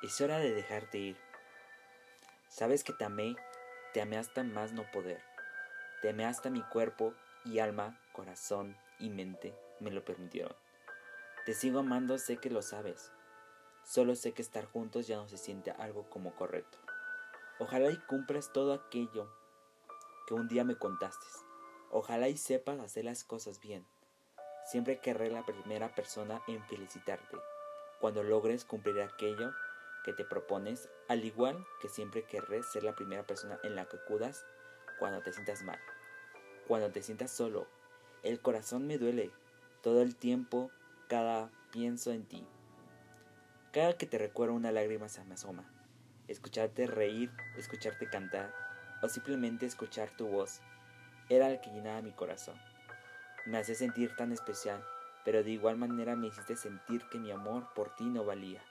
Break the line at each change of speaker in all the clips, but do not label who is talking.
Es hora de dejarte ir. Sabes que te amé, te amé hasta más no poder. Te amé hasta mi cuerpo y alma, corazón y mente me lo permitieron. Te sigo amando, sé que lo sabes. Solo sé que estar juntos ya no se siente algo como correcto. Ojalá y cumplas todo aquello que un día me contaste. Ojalá y sepas hacer las cosas bien. Siempre querré la primera persona en felicitarte cuando logres cumplir aquello que te propones, al igual que siempre querré ser la primera persona en la que acudas cuando te sientas mal, cuando te sientas solo. El corazón me duele todo el tiempo, cada pienso en ti. Cada que te recuerdo una lágrima se me asoma. Escucharte reír, escucharte cantar o simplemente escuchar tu voz era el que llenaba mi corazón. Me hace sentir tan especial, pero de igual manera me hiciste sentir que mi amor por ti no valía.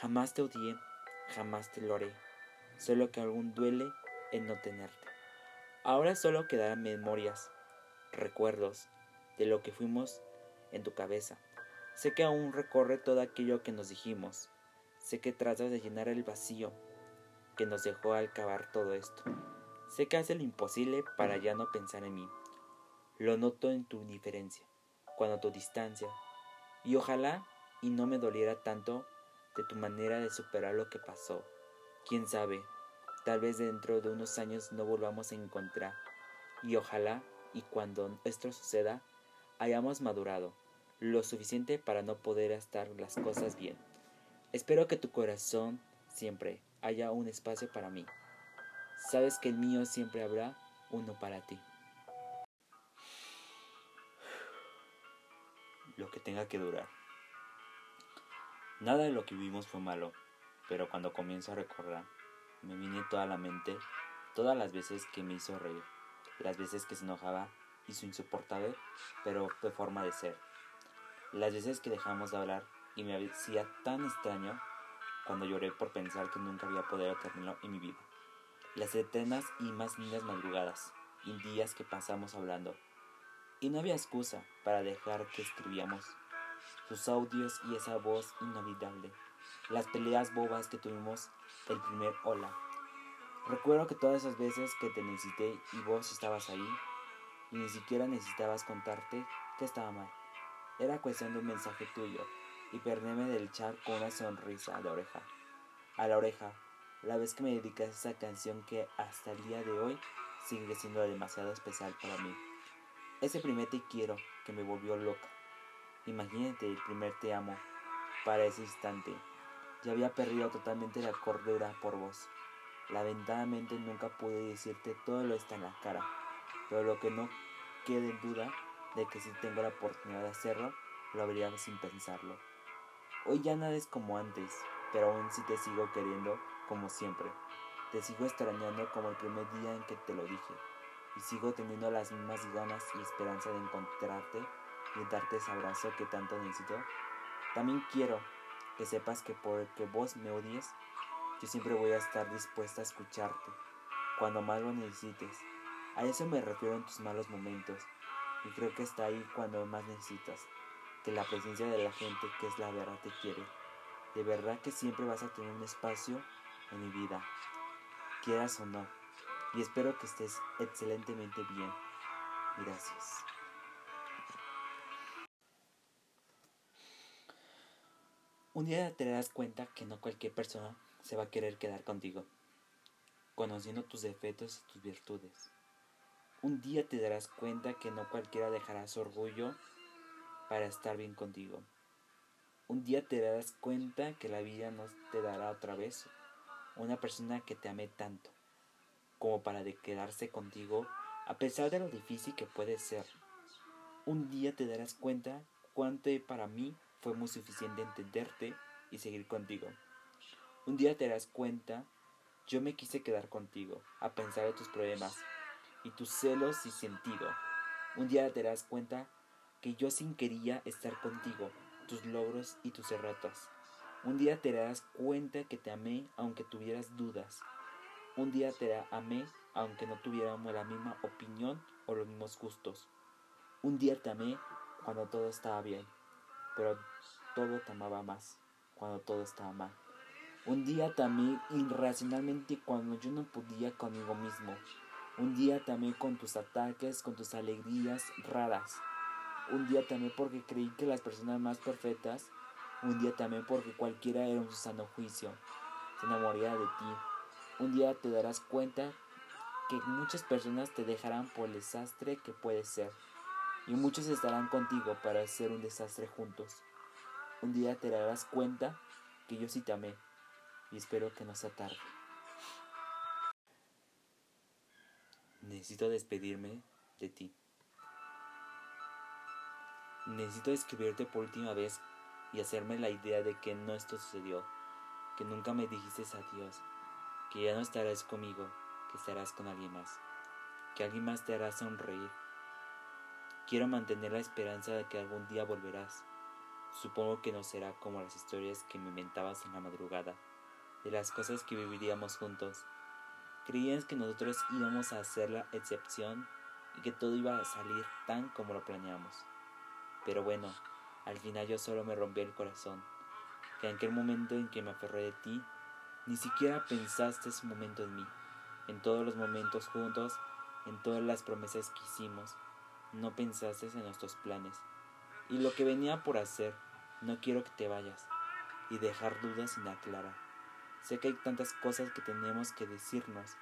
Jamás te odié, jamás te lo haré, solo que aún duele en no tenerte. Ahora solo quedarán memorias, recuerdos de lo que fuimos en tu cabeza. Sé que aún recorre todo aquello que nos dijimos. Sé que tratas de llenar el vacío que nos dejó al acabar todo esto. Sé que haces lo imposible para ya no pensar en mí. Lo noto en tu indiferencia, cuando tu distancia. Y ojalá y no me doliera tanto de tu manera de superar lo que pasó. Quién sabe, tal vez dentro de unos años no volvamos a encontrar. Y ojalá y cuando esto suceda, hayamos madurado lo suficiente para no poder estar las cosas bien. Espero que tu corazón siempre haya un espacio para mí. Sabes que el mío siempre habrá uno para ti. Lo que tenga que durar. Nada de lo que vivimos fue malo, pero cuando comienzo a recordar, me viene toda la mente todas las veces que me hizo reír, las veces que se enojaba y su insoportable, pero de forma de ser, las veces que dejamos de hablar y me hacía tan extraño cuando lloré por pensar que nunca había podido terminarlo en mi vida, las eternas y más lindas madrugadas y días que pasamos hablando, y no había excusa para dejar que escribíamos sus audios y esa voz inolvidable, las peleas bobas que tuvimos el primer hola. Recuerdo que todas esas veces que te necesité y vos estabas ahí, y ni siquiera necesitabas contarte que estaba mal. Era cuestión de un mensaje tuyo, y perderme del chat con una sonrisa a la oreja. A la oreja, la vez que me dedicas esa canción que hasta el día de hoy sigue siendo demasiado especial para mí. Ese primer te quiero que me volvió loca. Imagínate el primer te amo para ese instante. Ya había perdido totalmente la cordura por vos. Lamentablemente nunca pude decirte todo lo está en la cara, pero lo que no quede en duda de que si tengo la oportunidad de hacerlo, lo habría sin pensarlo. Hoy ya nada es como antes, pero aún sí te sigo queriendo como siempre. Te sigo extrañando como el primer día en que te lo dije, y sigo teniendo las mismas ganas y esperanza de encontrarte y darte ese abrazo que tanto necesito. También quiero que sepas que por que vos me odies, yo siempre voy a estar dispuesta a escucharte cuando más lo necesites. A eso me refiero en tus malos momentos y creo que está ahí cuando más necesitas. Que la presencia de la gente que es la verdad te quiere. De verdad que siempre vas a tener un espacio en mi vida, quieras o no. Y espero que estés excelentemente bien. Gracias. Un día te darás cuenta que no cualquier persona se va a querer quedar contigo, conociendo tus defectos y tus virtudes. Un día te darás cuenta que no cualquiera dejará su orgullo para estar bien contigo. Un día te darás cuenta que la vida no te dará otra vez una persona que te ame tanto como para quedarse contigo a pesar de lo difícil que puede ser. Un día te darás cuenta cuánto para mí fue muy suficiente entenderte y seguir contigo. Un día te darás cuenta, yo me quise quedar contigo, a pensar de tus problemas y tus celos y sentido. Un día te darás cuenta que yo sin quería estar contigo, tus logros y tus derrotas. Un día te darás cuenta que te amé aunque tuvieras dudas. Un día te amé aunque no tuviéramos la misma opinión o los mismos gustos. Un día te amé cuando todo estaba bien pero todo te amaba más cuando todo estaba mal. Un día también irracionalmente cuando yo no podía conmigo mismo. Un día también con tus ataques, con tus alegrías raras. Un día también porque creí que las personas más perfectas. Un día también porque cualquiera era un sano juicio. Se enamoraría de ti. Un día te darás cuenta que muchas personas te dejarán por el desastre que puedes ser. Y muchos estarán contigo para hacer un desastre juntos. Un día te darás cuenta que yo sí te amé y espero que no sea tarde. Necesito despedirme de ti. Necesito escribirte por última vez y hacerme la idea de que no esto sucedió, que nunca me dijiste adiós, que ya no estarás conmigo, que estarás con alguien más, que alguien más te hará sonreír. Quiero mantener la esperanza de que algún día volverás. Supongo que no será como las historias que me inventabas en la madrugada de las cosas que viviríamos juntos. Creías que nosotros íbamos a hacer la excepción y que todo iba a salir tan como lo planeamos. Pero bueno, al final yo solo me rompí el corazón, que en aquel momento en que me aferré de ti, ni siquiera pensaste ese momento en mí, en todos los momentos juntos, en todas las promesas que hicimos, no pensaste en nuestros planes. Y lo que venía por hacer, no quiero que te vayas y dejar dudas sin aclarar. Sé que hay tantas cosas que tenemos que decirnos.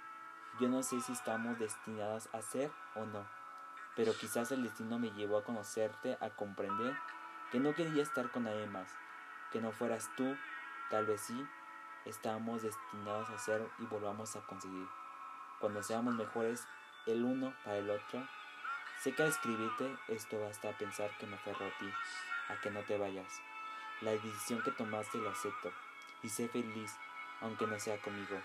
Yo no sé si estamos destinadas a ser o no, pero quizás el destino me llevó a conocerte, a comprender que no quería estar con nadie más, que no fueras tú, tal vez sí, estamos destinados a ser y volvamos a conseguir. Cuando seamos mejores el uno para el otro, sé que al escribirte esto basta a pensar que me aferro a ti, a que no te vayas. La decisión que tomaste la acepto y sé feliz aunque no sea conmigo.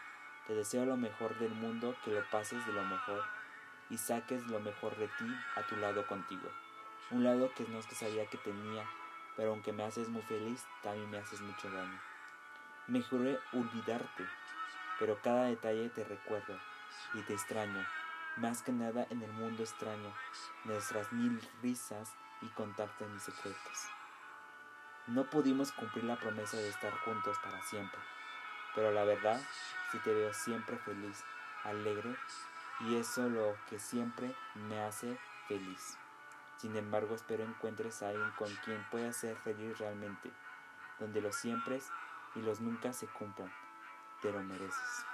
Te deseo lo mejor del mundo, que lo pases de lo mejor y saques lo mejor de ti a tu lado contigo. Un lado que no es que sabía que tenía, pero aunque me haces muy feliz, también me haces mucho daño. Me juré olvidarte, pero cada detalle te recuerdo y te extraño, más que nada en el mundo extraño, nuestras mil risas y contarte mis secretos. No pudimos cumplir la promesa de estar juntos para siempre pero la verdad, sí te veo siempre feliz, alegre, y eso lo que siempre me hace feliz. Sin embargo, espero encuentres a alguien con quien puedas ser feliz realmente, donde los siempre y los nunca se cumplan. Te lo mereces.